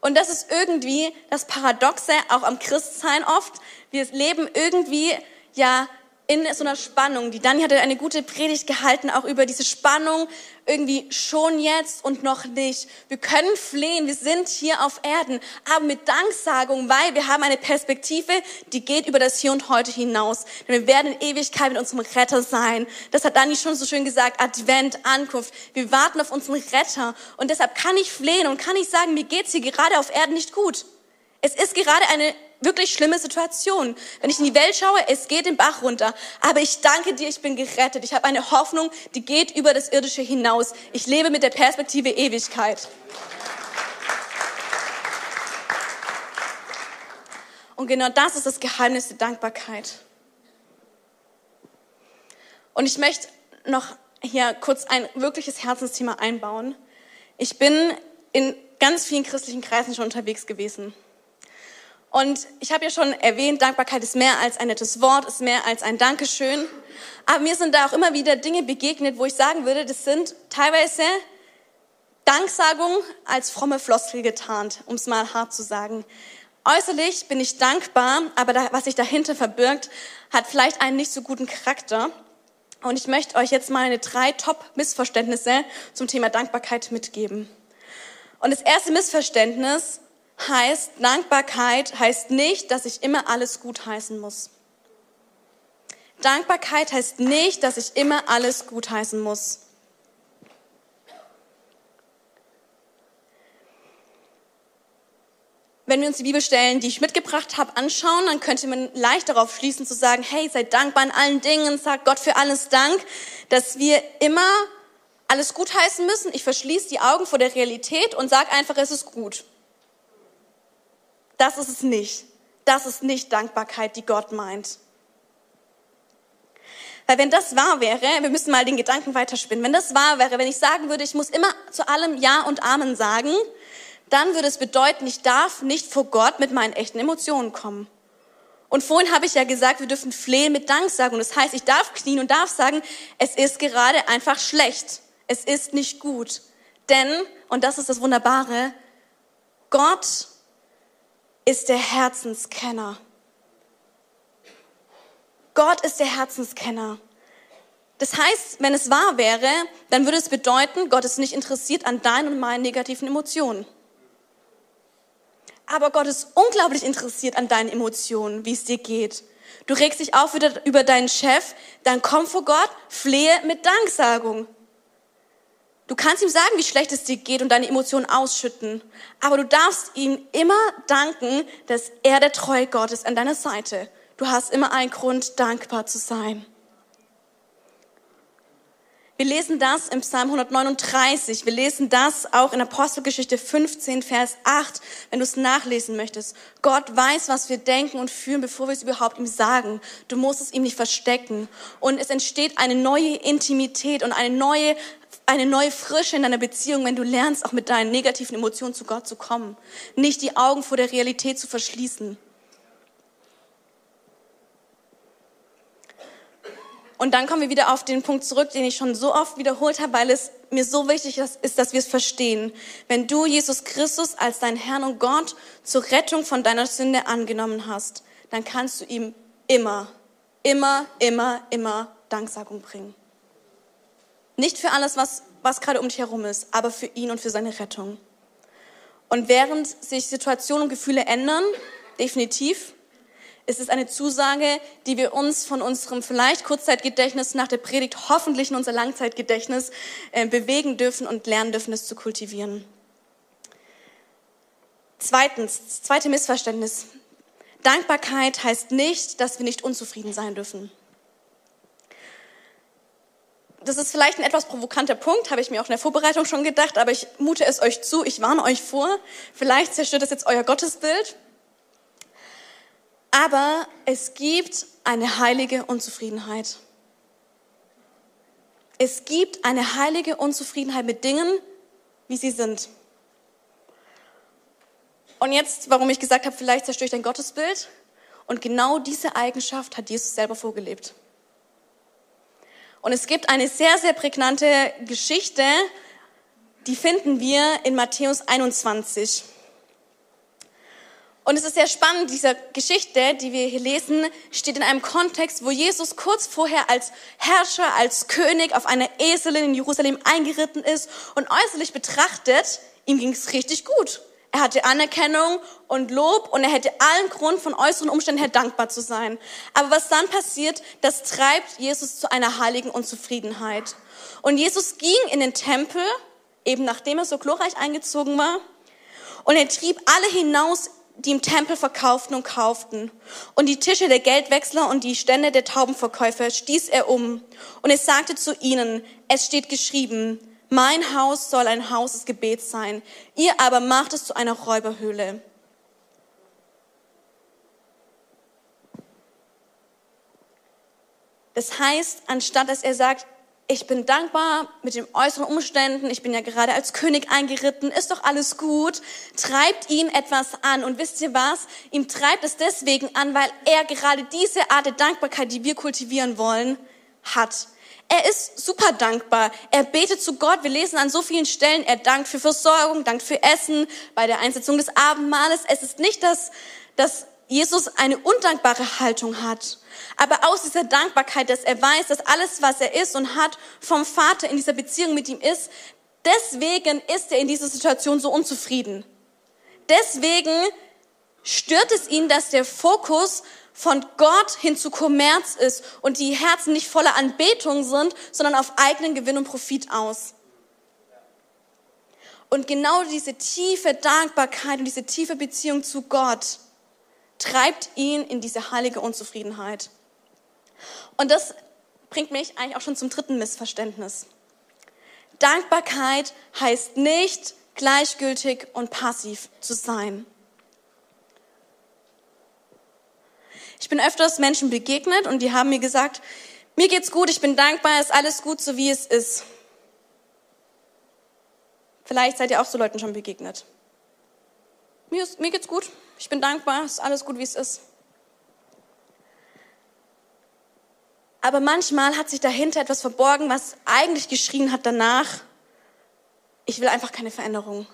Und das ist irgendwie das Paradoxe auch am Christsein oft. Wir leben irgendwie ja in so einer Spannung. Die Dani hatte eine gute Predigt gehalten, auch über diese Spannung, irgendwie schon jetzt und noch nicht. Wir können flehen, wir sind hier auf Erden, aber mit Danksagung, weil wir haben eine Perspektive, die geht über das Hier und Heute hinaus. Denn wir werden in Ewigkeit mit unserem Retter sein. Das hat Dani schon so schön gesagt, Advent, Ankunft. Wir warten auf unseren Retter. Und deshalb kann ich flehen und kann ich sagen, mir geht's hier gerade auf Erden nicht gut. Es ist gerade eine wirklich schlimme Situation. Wenn ich in die Welt schaue, es geht den Bach runter. Aber ich danke dir, ich bin gerettet. Ich habe eine Hoffnung, die geht über das Irdische hinaus. Ich lebe mit der Perspektive Ewigkeit. Und genau das ist das Geheimnis der Dankbarkeit. Und ich möchte noch hier kurz ein wirkliches Herzensthema einbauen. Ich bin in ganz vielen christlichen Kreisen schon unterwegs gewesen. Und ich habe ja schon erwähnt, Dankbarkeit ist mehr als ein nettes Wort, ist mehr als ein Dankeschön. Aber mir sind da auch immer wieder Dinge begegnet, wo ich sagen würde, das sind teilweise Danksagungen als fromme Floskel getarnt, um es mal hart zu sagen. Äußerlich bin ich dankbar, aber da, was sich dahinter verbirgt, hat vielleicht einen nicht so guten Charakter. Und ich möchte euch jetzt mal eine drei Top-Missverständnisse zum Thema Dankbarkeit mitgeben. Und das erste Missverständnis heißt, Dankbarkeit heißt nicht, dass ich immer alles gut heißen muss. Dankbarkeit heißt nicht, dass ich immer alles gut heißen muss. Wenn wir uns die Bibelstellen, die ich mitgebracht habe, anschauen, dann könnte man leicht darauf schließen zu sagen, hey, seid dankbar in allen Dingen, sagt Gott für alles Dank, dass wir immer alles gut heißen müssen. Ich verschließe die Augen vor der Realität und sage einfach, es ist gut. Das ist es nicht. Das ist nicht Dankbarkeit, die Gott meint. Weil wenn das wahr wäre, wir müssen mal den Gedanken weiterspinnen, wenn das wahr wäre, wenn ich sagen würde, ich muss immer zu allem Ja und Amen sagen, dann würde es bedeuten, ich darf nicht vor Gott mit meinen echten Emotionen kommen. Und vorhin habe ich ja gesagt, wir dürfen flehen mit Danksagung. Das heißt, ich darf knien und darf sagen, es ist gerade einfach schlecht. Es ist nicht gut. Denn, und das ist das Wunderbare, Gott ist der Herzenskenner. Gott ist der Herzenskenner. Das heißt, wenn es wahr wäre, dann würde es bedeuten, Gott ist nicht interessiert an deinen und meinen negativen Emotionen. Aber Gott ist unglaublich interessiert an deinen Emotionen, wie es dir geht. Du regst dich auf über deinen Chef, dann komm vor Gott, flehe mit Danksagung. Du kannst ihm sagen, wie schlecht es dir geht und deine Emotionen ausschütten. Aber du darfst ihm immer danken, dass er der treue Gott ist an deiner Seite. Du hast immer einen Grund, dankbar zu sein. Wir lesen das im Psalm 139. Wir lesen das auch in Apostelgeschichte 15, Vers 8, wenn du es nachlesen möchtest. Gott weiß, was wir denken und fühlen, bevor wir es überhaupt ihm sagen. Du musst es ihm nicht verstecken. Und es entsteht eine neue Intimität und eine neue, eine neue Frische in deiner Beziehung, wenn du lernst, auch mit deinen negativen Emotionen zu Gott zu kommen. Nicht die Augen vor der Realität zu verschließen. Und dann kommen wir wieder auf den Punkt zurück, den ich schon so oft wiederholt habe, weil es mir so wichtig ist, dass wir es verstehen. Wenn du Jesus Christus als dein Herrn und Gott zur Rettung von deiner Sünde angenommen hast, dann kannst du ihm immer, immer, immer, immer Danksagung bringen. Nicht für alles, was, was gerade um dich herum ist, aber für ihn und für seine Rettung. Und während sich Situationen und Gefühle ändern, definitiv, ist es eine Zusage, die wir uns von unserem vielleicht Kurzzeitgedächtnis nach der Predigt hoffentlich in unser Langzeitgedächtnis äh, bewegen dürfen und lernen dürfen, es zu kultivieren. Zweitens, zweite Missverständnis. Dankbarkeit heißt nicht, dass wir nicht unzufrieden sein dürfen. Das ist vielleicht ein etwas provokanter Punkt, habe ich mir auch in der Vorbereitung schon gedacht, aber ich mute es euch zu, ich warne euch vor. Vielleicht zerstört es jetzt euer Gottesbild. Aber es gibt eine heilige Unzufriedenheit. Es gibt eine heilige Unzufriedenheit mit Dingen, wie sie sind. Und jetzt, warum ich gesagt habe, vielleicht zerstöre ich dein Gottesbild. Und genau diese Eigenschaft hat Jesus selber vorgelebt. Und es gibt eine sehr, sehr prägnante Geschichte, die finden wir in Matthäus 21. Und es ist sehr spannend, diese Geschichte, die wir hier lesen, steht in einem Kontext, wo Jesus kurz vorher als Herrscher, als König auf einer Eselin in Jerusalem eingeritten ist und äußerlich betrachtet, ihm ging es richtig gut. Er hatte Anerkennung und Lob und er hätte allen Grund von äußeren Umständen her dankbar zu sein. Aber was dann passiert, das treibt Jesus zu einer heiligen Unzufriedenheit. Und Jesus ging in den Tempel, eben nachdem er so glorreich eingezogen war, und er trieb alle hinaus die im Tempel verkauften und kauften. Und die Tische der Geldwechsler und die Stände der Taubenverkäufer stieß er um. Und er sagte zu ihnen, es steht geschrieben, mein Haus soll ein Haus des Gebets sein. Ihr aber macht es zu einer Räuberhöhle. Das heißt, anstatt dass er sagt, ich bin dankbar mit den äußeren Umständen, ich bin ja gerade als König eingeritten, ist doch alles gut, treibt ihn etwas an. Und wisst ihr was? Ihm treibt es deswegen an, weil er gerade diese Art der Dankbarkeit, die wir kultivieren wollen, hat. Er ist super dankbar. Er betet zu Gott. Wir lesen an so vielen Stellen, er dankt für Versorgung, dankt für Essen, bei der Einsetzung des Abendmahles. Es ist nicht, dass, dass Jesus eine undankbare Haltung hat, aber aus dieser Dankbarkeit, dass er weiß, dass alles, was er ist und hat, vom Vater in dieser Beziehung mit ihm ist, deswegen ist er in dieser Situation so unzufrieden. Deswegen stört es ihn, dass der Fokus von Gott hin zu Kommerz ist und die Herzen nicht voller Anbetung sind, sondern auf eigenen Gewinn und Profit aus. Und genau diese tiefe Dankbarkeit und diese tiefe Beziehung zu Gott treibt ihn in diese heilige Unzufriedenheit. Und das bringt mich eigentlich auch schon zum dritten Missverständnis. Dankbarkeit heißt nicht gleichgültig und passiv zu sein. Ich bin öfters Menschen begegnet und die haben mir gesagt, mir geht's gut, ich bin dankbar, ist alles gut, so wie es ist. Vielleicht seid ihr auch so Leuten schon begegnet. Mir, ist, mir geht's gut, ich bin dankbar, ist alles gut, wie es ist. Aber manchmal hat sich dahinter etwas verborgen, was eigentlich geschrien hat danach, ich will einfach keine Veränderung.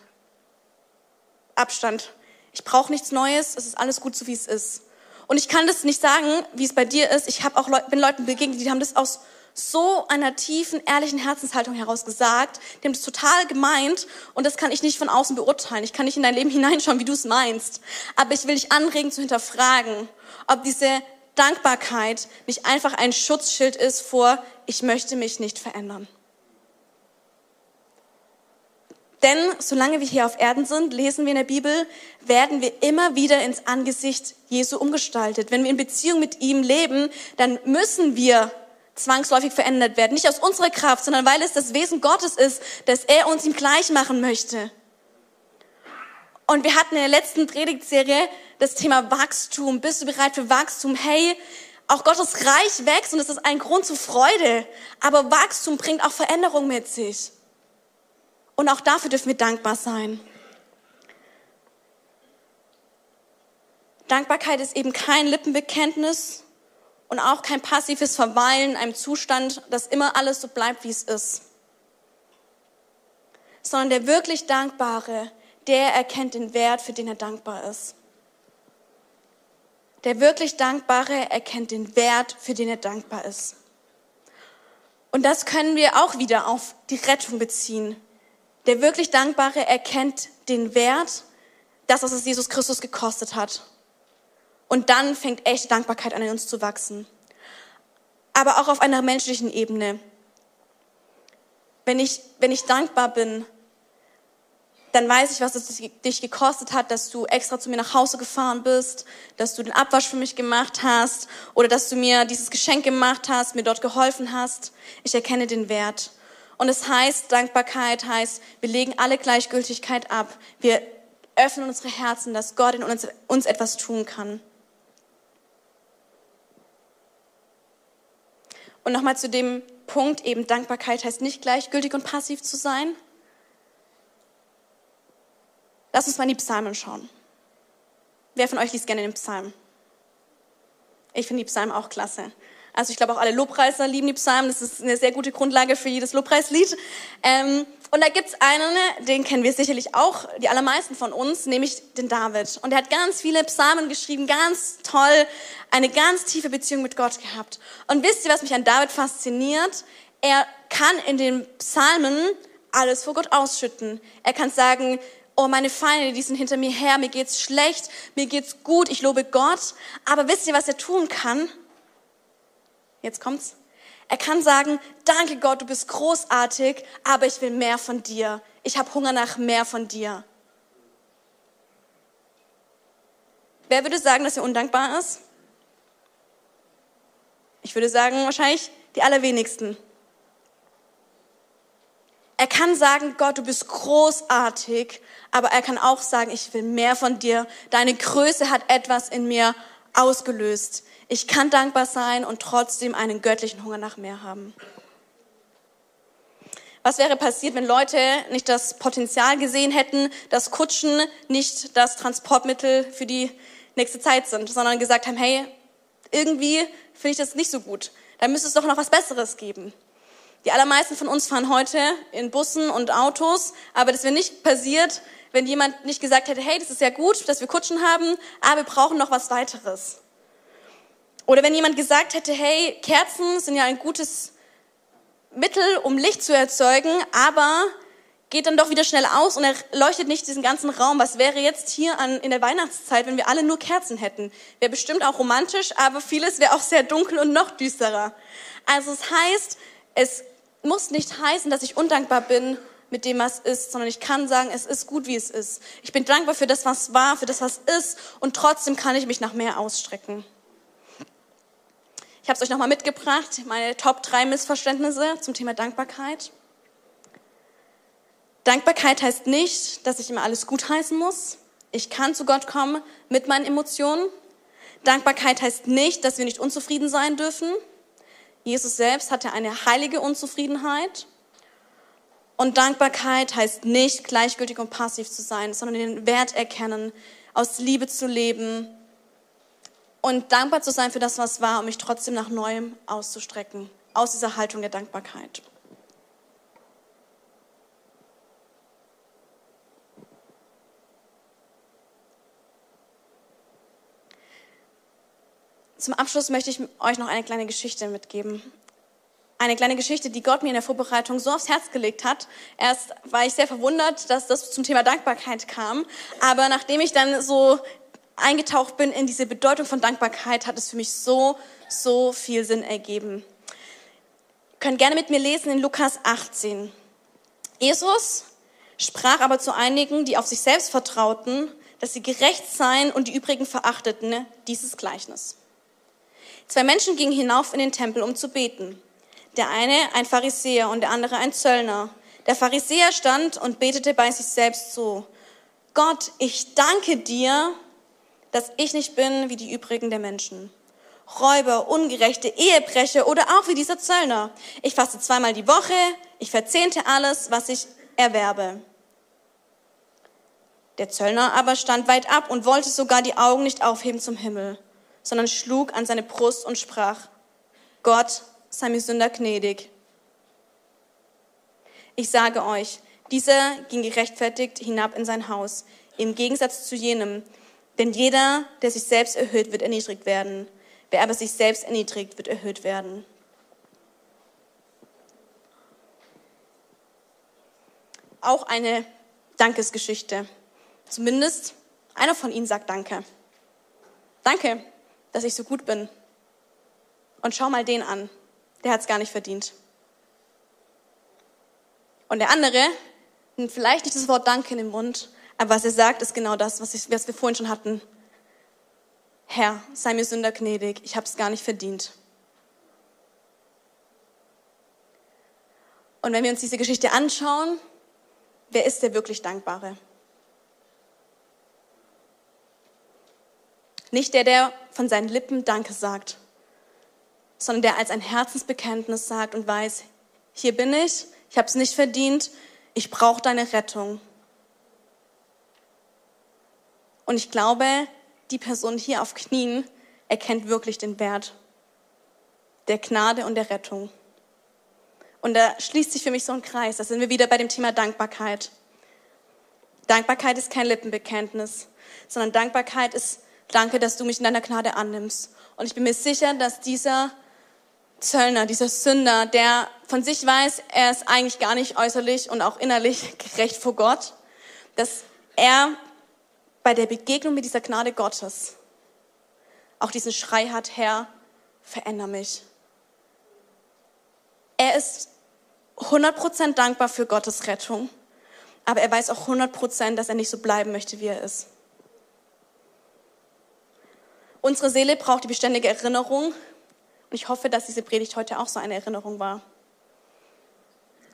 Abstand. Ich brauche nichts Neues, es ist alles gut so, wie es ist. Und ich kann das nicht sagen, wie es bei dir ist. Ich hab auch Leute, bin Leuten begegnet, die haben das aus so einer tiefen, ehrlichen Herzenshaltung heraus gesagt. Die haben total gemeint und das kann ich nicht von außen beurteilen. Ich kann nicht in dein Leben hineinschauen, wie du es meinst. Aber ich will dich anregen zu hinterfragen, ob diese Dankbarkeit nicht einfach ein Schutzschild ist vor, ich möchte mich nicht verändern. Denn solange wir hier auf Erden sind, lesen wir in der Bibel, werden wir immer wieder ins Angesicht Jesu umgestaltet. Wenn wir in Beziehung mit ihm leben, dann müssen wir zwangsläufig verändert werden. Nicht aus unserer Kraft, sondern weil es das Wesen Gottes ist, dass er uns ihm gleich machen möchte. Und wir hatten in der letzten Predigtserie das Thema Wachstum. Bist du bereit für Wachstum? Hey, auch Gottes Reich wächst und es ist ein Grund zur Freude. Aber Wachstum bringt auch Veränderung mit sich. Und auch dafür dürfen wir dankbar sein. Dankbarkeit ist eben kein Lippenbekenntnis und auch kein passives Verweilen in einem Zustand, dass immer alles so bleibt, wie es ist. Sondern der wirklich Dankbare, der erkennt den Wert, für den er dankbar ist. Der wirklich Dankbare erkennt den Wert, für den er dankbar ist. Und das können wir auch wieder auf die Rettung beziehen. Der wirklich Dankbare erkennt den Wert, das, was es Jesus Christus gekostet hat. Und dann fängt echte Dankbarkeit an in uns zu wachsen. Aber auch auf einer menschlichen Ebene. Wenn ich, wenn ich dankbar bin, dann weiß ich, was es dich gekostet hat, dass du extra zu mir nach Hause gefahren bist, dass du den Abwasch für mich gemacht hast oder dass du mir dieses Geschenk gemacht hast, mir dort geholfen hast. Ich erkenne den Wert. Und es heißt, Dankbarkeit heißt, wir legen alle Gleichgültigkeit ab. Wir öffnen unsere Herzen, dass Gott in uns, uns etwas tun kann. Und nochmal zu dem Punkt, eben Dankbarkeit heißt nicht gleichgültig und passiv zu sein. Lass uns mal in die Psalmen schauen. Wer von euch liest gerne den Psalm? Ich finde die Psalmen auch klasse. Also ich glaube auch alle Lobpreiser lieben die Psalmen. Das ist eine sehr gute Grundlage für jedes Lobpreislied. Ähm, und da gibt's einen, den kennen wir sicherlich auch, die allermeisten von uns, nämlich den David. Und er hat ganz viele Psalmen geschrieben, ganz toll, eine ganz tiefe Beziehung mit Gott gehabt. Und wisst ihr, was mich an David fasziniert? Er kann in den Psalmen alles vor Gott ausschütten. Er kann sagen, oh, meine Feinde, die sind hinter mir her, mir geht's schlecht, mir geht's gut, ich lobe Gott. Aber wisst ihr, was er tun kann? Jetzt kommt's. Er kann sagen, danke Gott, du bist großartig, aber ich will mehr von dir. Ich habe Hunger nach mehr von dir. Wer würde sagen, dass er undankbar ist? Ich würde sagen, wahrscheinlich die allerwenigsten. Er kann sagen, Gott, du bist großartig, aber er kann auch sagen, ich will mehr von dir. Deine Größe hat etwas in mir ausgelöst. Ich kann dankbar sein und trotzdem einen göttlichen Hunger nach mehr haben. Was wäre passiert, wenn Leute nicht das Potenzial gesehen hätten, dass Kutschen nicht das Transportmittel für die nächste Zeit sind, sondern gesagt haben, hey, irgendwie finde ich das nicht so gut. Da müsste es doch noch was Besseres geben. Die allermeisten von uns fahren heute in Bussen und Autos, aber das wäre nicht passiert, wenn jemand nicht gesagt hätte, hey, das ist ja gut, dass wir Kutschen haben, aber wir brauchen noch was weiteres. Oder wenn jemand gesagt hätte, hey, Kerzen sind ja ein gutes Mittel, um Licht zu erzeugen, aber geht dann doch wieder schnell aus und er leuchtet nicht diesen ganzen Raum. Was wäre jetzt hier an, in der Weihnachtszeit, wenn wir alle nur Kerzen hätten? Wäre bestimmt auch romantisch, aber vieles wäre auch sehr dunkel und noch düsterer. Also es heißt, es muss nicht heißen, dass ich undankbar bin mit dem, was ist, sondern ich kann sagen, es ist gut, wie es ist. Ich bin dankbar für das, was war, für das, was ist und trotzdem kann ich mich nach mehr ausstrecken. Ich habe es euch nochmal mitgebracht, meine Top 3 Missverständnisse zum Thema Dankbarkeit. Dankbarkeit heißt nicht, dass ich immer alles gutheißen muss. Ich kann zu Gott kommen mit meinen Emotionen. Dankbarkeit heißt nicht, dass wir nicht unzufrieden sein dürfen. Jesus selbst hatte eine heilige Unzufriedenheit. Und Dankbarkeit heißt nicht, gleichgültig und passiv zu sein, sondern den Wert erkennen, aus Liebe zu leben und dankbar zu sein für das, was war, um mich trotzdem nach Neuem auszustrecken, aus dieser Haltung der Dankbarkeit. Zum Abschluss möchte ich euch noch eine kleine Geschichte mitgeben. Eine kleine Geschichte, die Gott mir in der Vorbereitung so aufs Herz gelegt hat. Erst war ich sehr verwundert, dass das zum Thema Dankbarkeit kam. Aber nachdem ich dann so eingetaucht bin in diese Bedeutung von Dankbarkeit, hat es für mich so, so viel Sinn ergeben. Ihr könnt gerne mit mir lesen in Lukas 18. Jesus sprach aber zu einigen, die auf sich selbst vertrauten, dass sie gerecht seien und die übrigen verachteten dieses Gleichnis. Zwei Menschen gingen hinauf in den Tempel, um zu beten. Der eine ein Pharisäer und der andere ein Zöllner. Der Pharisäer stand und betete bei sich selbst so, Gott, ich danke dir, dass ich nicht bin wie die übrigen der Menschen. Räuber, Ungerechte, Ehebrecher oder auch wie dieser Zöllner. Ich faste zweimal die Woche, ich verzehnte alles, was ich erwerbe. Der Zöllner aber stand weit ab und wollte sogar die Augen nicht aufheben zum Himmel, sondern schlug an seine Brust und sprach, Gott sei mir Sünder gnädig. Ich sage euch, dieser ging gerechtfertigt hinab in sein Haus, im Gegensatz zu jenem, denn jeder, der sich selbst erhöht, wird erniedrigt werden. Wer aber sich selbst erniedrigt, wird erhöht werden. Auch eine Dankesgeschichte. Zumindest einer von ihnen sagt Danke. Danke, dass ich so gut bin. Und schau mal den an. Der hat es gar nicht verdient. Und der andere nimmt vielleicht nicht das Wort Danke in den Mund, aber was er sagt, ist genau das, was, ich, was wir vorhin schon hatten. Herr, sei mir Sünder gnädig, ich habe es gar nicht verdient. Und wenn wir uns diese Geschichte anschauen, wer ist der wirklich Dankbare? Nicht der, der von seinen Lippen Danke sagt, sondern der als ein Herzensbekenntnis sagt und weiß, hier bin ich, ich habe es nicht verdient, ich brauche deine Rettung. Und ich glaube, die Person hier auf Knien erkennt wirklich den Wert der Gnade und der Rettung. Und da schließt sich für mich so ein Kreis. Da sind wir wieder bei dem Thema Dankbarkeit. Dankbarkeit ist kein Lippenbekenntnis, sondern Dankbarkeit ist, danke, dass du mich in deiner Gnade annimmst. Und ich bin mir sicher, dass dieser Zöllner, dieser Sünder, der von sich weiß, er ist eigentlich gar nicht äußerlich und auch innerlich gerecht vor Gott, dass er bei der Begegnung mit dieser Gnade Gottes auch diesen Schrei hat, Herr, veränder mich. Er ist 100% dankbar für Gottes Rettung, aber er weiß auch 100%, dass er nicht so bleiben möchte, wie er ist. Unsere Seele braucht die beständige Erinnerung und ich hoffe, dass diese Predigt heute auch so eine Erinnerung war.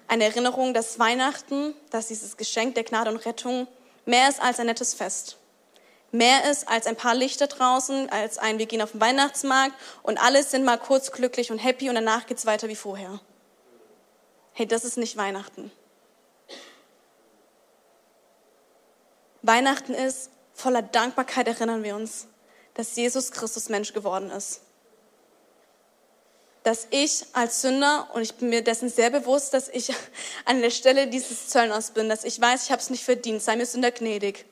Eine Erinnerung, dass Weihnachten, dass dieses Geschenk der Gnade und Rettung mehr ist als ein nettes Fest. Mehr ist als ein paar Lichter draußen, als ein wir gehen auf den Weihnachtsmarkt und alle sind mal kurz glücklich und happy und danach geht's weiter wie vorher. Hey, das ist nicht Weihnachten. Weihnachten ist, voller Dankbarkeit erinnern wir uns, dass Jesus Christus Mensch geworden ist. Dass ich als Sünder, und ich bin mir dessen sehr bewusst, dass ich an der Stelle dieses Zöllners bin, dass ich weiß, ich habe es nicht verdient, sei mir Sünder gnädig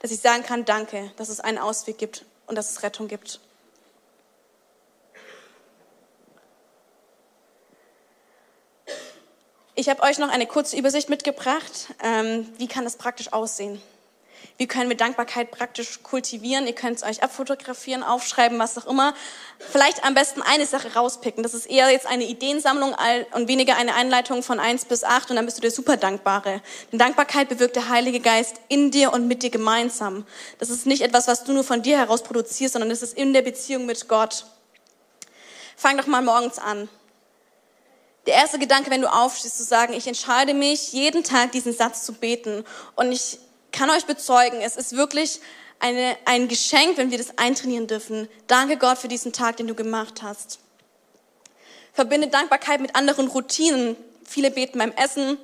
dass ich sagen kann, danke, dass es einen Ausweg gibt und dass es Rettung gibt. Ich habe euch noch eine kurze Übersicht mitgebracht. Ähm, wie kann das praktisch aussehen? Wie können wir Dankbarkeit praktisch kultivieren? Ihr könnt es euch abfotografieren, aufschreiben, was auch immer. Vielleicht am besten eine Sache rauspicken. Das ist eher jetzt eine Ideensammlung und weniger eine Einleitung von eins bis acht und dann bist du der super Dankbare. Denn Dankbarkeit bewirkt der Heilige Geist in dir und mit dir gemeinsam. Das ist nicht etwas, was du nur von dir heraus produzierst, sondern es ist in der Beziehung mit Gott. Fang doch mal morgens an. Der erste Gedanke, wenn du aufstehst, zu sagen, ich entscheide mich, jeden Tag diesen Satz zu beten. Und ich kann euch bezeugen, es ist wirklich eine, ein Geschenk, wenn wir das eintrainieren dürfen. Danke Gott für diesen Tag, den du gemacht hast. Verbinde Dankbarkeit mit anderen Routinen. Viele beten beim Essen,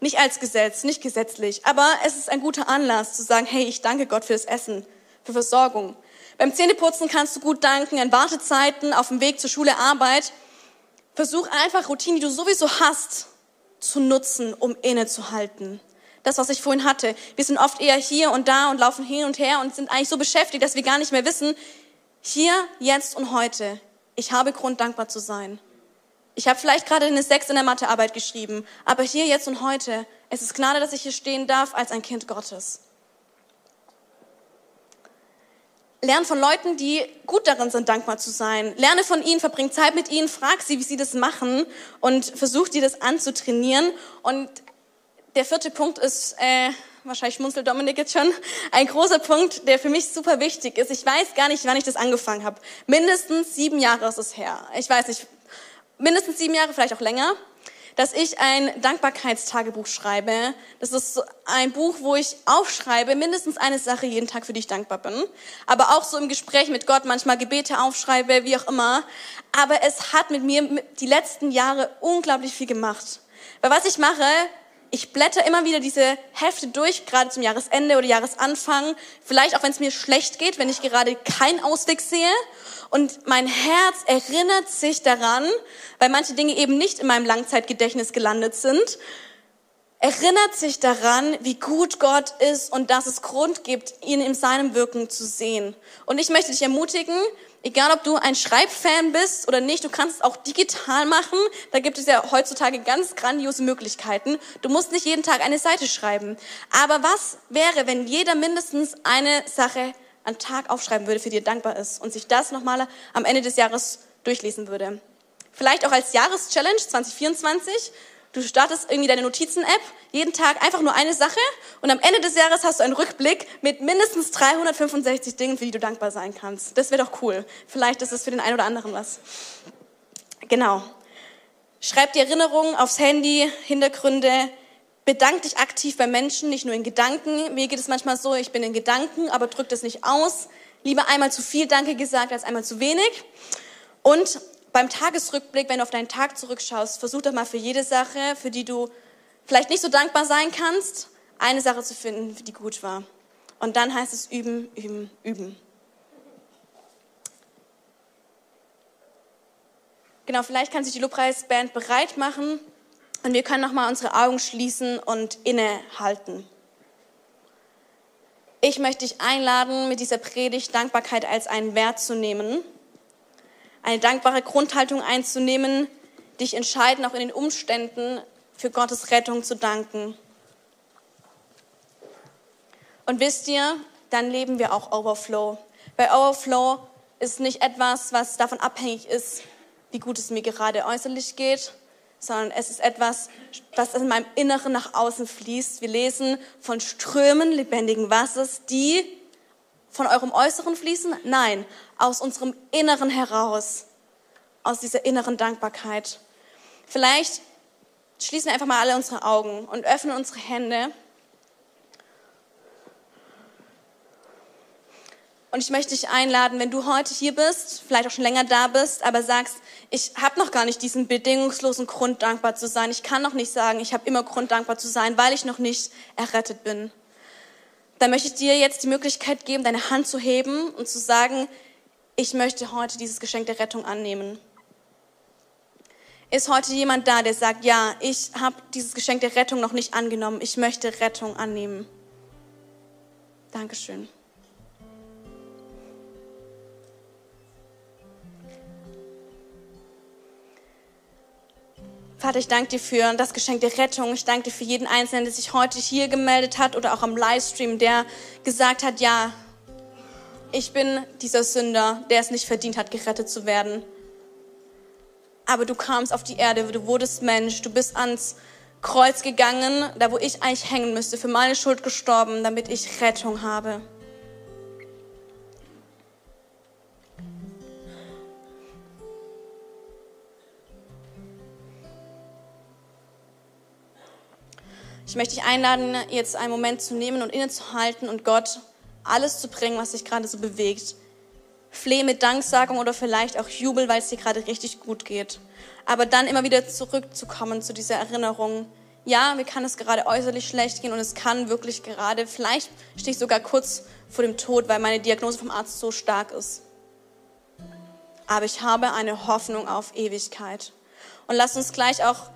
nicht als Gesetz, nicht gesetzlich, aber es ist ein guter Anlass zu sagen, hey, ich danke Gott für das Essen, für Versorgung. Beim Zähneputzen kannst du gut danken, an Wartezeiten, auf dem Weg zur Schule, Arbeit. Versuch einfach Routinen, die du sowieso hast, zu nutzen, um innezuhalten das, was ich vorhin hatte. Wir sind oft eher hier und da und laufen hin und her und sind eigentlich so beschäftigt, dass wir gar nicht mehr wissen, hier, jetzt und heute, ich habe Grund, dankbar zu sein. Ich habe vielleicht gerade eine Sechs in der Mathearbeit geschrieben, aber hier, jetzt und heute, es ist Gnade, dass ich hier stehen darf als ein Kind Gottes. Lern von Leuten, die gut darin sind, dankbar zu sein. Lerne von ihnen, verbring Zeit mit ihnen, frag sie, wie sie das machen und versuch dir das anzutrainieren. Und der vierte Punkt ist, äh, wahrscheinlich schmunzelt Dominik jetzt schon, ein großer Punkt, der für mich super wichtig ist. Ich weiß gar nicht, wann ich das angefangen habe. Mindestens sieben Jahre ist es her. Ich weiß nicht, mindestens sieben Jahre, vielleicht auch länger, dass ich ein Dankbarkeitstagebuch schreibe. Das ist ein Buch, wo ich aufschreibe, mindestens eine Sache jeden Tag, für die ich dankbar bin. Aber auch so im Gespräch mit Gott manchmal Gebete aufschreibe, wie auch immer. Aber es hat mit mir die letzten Jahre unglaublich viel gemacht. Weil was ich mache, ich blätter immer wieder diese Hefte durch, gerade zum Jahresende oder Jahresanfang. Vielleicht auch, wenn es mir schlecht geht, wenn ich gerade keinen Ausweg sehe. Und mein Herz erinnert sich daran, weil manche Dinge eben nicht in meinem Langzeitgedächtnis gelandet sind, erinnert sich daran, wie gut Gott ist und dass es Grund gibt, ihn in seinem Wirken zu sehen. Und ich möchte dich ermutigen, Egal, ob du ein Schreibfan bist oder nicht, du kannst es auch digital machen. Da gibt es ja heutzutage ganz grandiose Möglichkeiten. Du musst nicht jeden Tag eine Seite schreiben. Aber was wäre, wenn jeder mindestens eine Sache am Tag aufschreiben würde, für die er dankbar ist und sich das nochmal am Ende des Jahres durchlesen würde? Vielleicht auch als Jahreschallenge 2024 Du startest irgendwie deine Notizen-App, jeden Tag einfach nur eine Sache und am Ende des Jahres hast du einen Rückblick mit mindestens 365 Dingen, für die du dankbar sein kannst. Das wäre doch cool. Vielleicht ist es für den einen oder anderen was. Genau. Schreib die Erinnerungen aufs Handy, Hintergründe. Bedank dich aktiv bei Menschen, nicht nur in Gedanken. Mir geht es manchmal so, ich bin in Gedanken, aber drück das nicht aus. Lieber einmal zu viel Danke gesagt als einmal zu wenig. Und beim Tagesrückblick, wenn du auf deinen Tag zurückschaust, versuch doch mal für jede Sache, für die du vielleicht nicht so dankbar sein kannst, eine Sache zu finden, die gut war. Und dann heißt es üben, üben, üben. Genau, vielleicht kann sich die Lobpreisband bereit machen und wir können nochmal unsere Augen schließen und innehalten. Ich möchte dich einladen, mit dieser Predigt Dankbarkeit als einen Wert zu nehmen eine dankbare Grundhaltung einzunehmen, dich entscheiden, auch in den Umständen für Gottes Rettung zu danken. Und wisst ihr, dann leben wir auch Overflow. Bei Overflow ist nicht etwas, was davon abhängig ist, wie gut es mir gerade äußerlich geht, sondern es ist etwas, was in meinem Inneren nach außen fließt. Wir lesen von Strömen lebendigen Wassers, die von eurem Äußeren fließen? Nein, aus unserem Inneren heraus, aus dieser inneren Dankbarkeit. Vielleicht schließen wir einfach mal alle unsere Augen und öffnen unsere Hände. Und ich möchte dich einladen, wenn du heute hier bist, vielleicht auch schon länger da bist, aber sagst, ich habe noch gar nicht diesen bedingungslosen Grund, dankbar zu sein. Ich kann noch nicht sagen, ich habe immer Grund, dankbar zu sein, weil ich noch nicht errettet bin dann möchte ich dir jetzt die Möglichkeit geben, deine Hand zu heben und zu sagen, ich möchte heute dieses Geschenk der Rettung annehmen. Ist heute jemand da, der sagt, ja, ich habe dieses Geschenk der Rettung noch nicht angenommen, ich möchte Rettung annehmen? Dankeschön. Vater, ich danke dir für das Geschenk der Rettung. Ich danke dir für jeden Einzelnen, der sich heute hier gemeldet hat oder auch am Livestream, der gesagt hat, ja, ich bin dieser Sünder, der es nicht verdient hat, gerettet zu werden. Aber du kamst auf die Erde, du wurdest Mensch, du bist ans Kreuz gegangen, da wo ich eigentlich hängen müsste, für meine Schuld gestorben, damit ich Rettung habe. Ich möchte dich einladen, jetzt einen Moment zu nehmen und innezuhalten und Gott alles zu bringen, was dich gerade so bewegt. Fleh mit Danksagung oder vielleicht auch Jubel, weil es dir gerade richtig gut geht. Aber dann immer wieder zurückzukommen zu dieser Erinnerung. Ja, mir kann es gerade äußerlich schlecht gehen und es kann wirklich gerade, vielleicht stehe ich sogar kurz vor dem Tod, weil meine Diagnose vom Arzt so stark ist. Aber ich habe eine Hoffnung auf Ewigkeit. Und lass uns gleich auch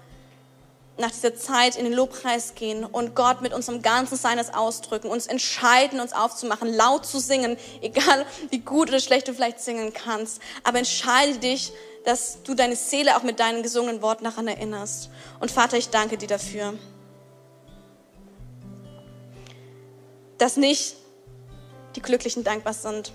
nach dieser Zeit in den Lobpreis gehen und Gott mit unserem ganzen Seines ausdrücken, uns entscheiden, uns aufzumachen, laut zu singen, egal wie gut oder schlecht du vielleicht singen kannst. Aber entscheide dich, dass du deine Seele auch mit deinen gesungenen Worten daran erinnerst. Und Vater, ich danke dir dafür. Dass nicht die Glücklichen dankbar sind,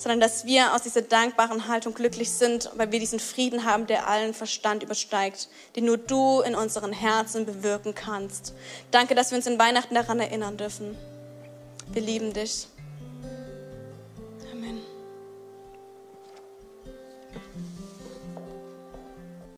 sondern dass wir aus dieser dankbaren Haltung glücklich sind, weil wir diesen Frieden haben, der allen Verstand übersteigt, den nur du in unseren Herzen bewirken kannst. Danke, dass wir uns in Weihnachten daran erinnern dürfen. Wir lieben dich.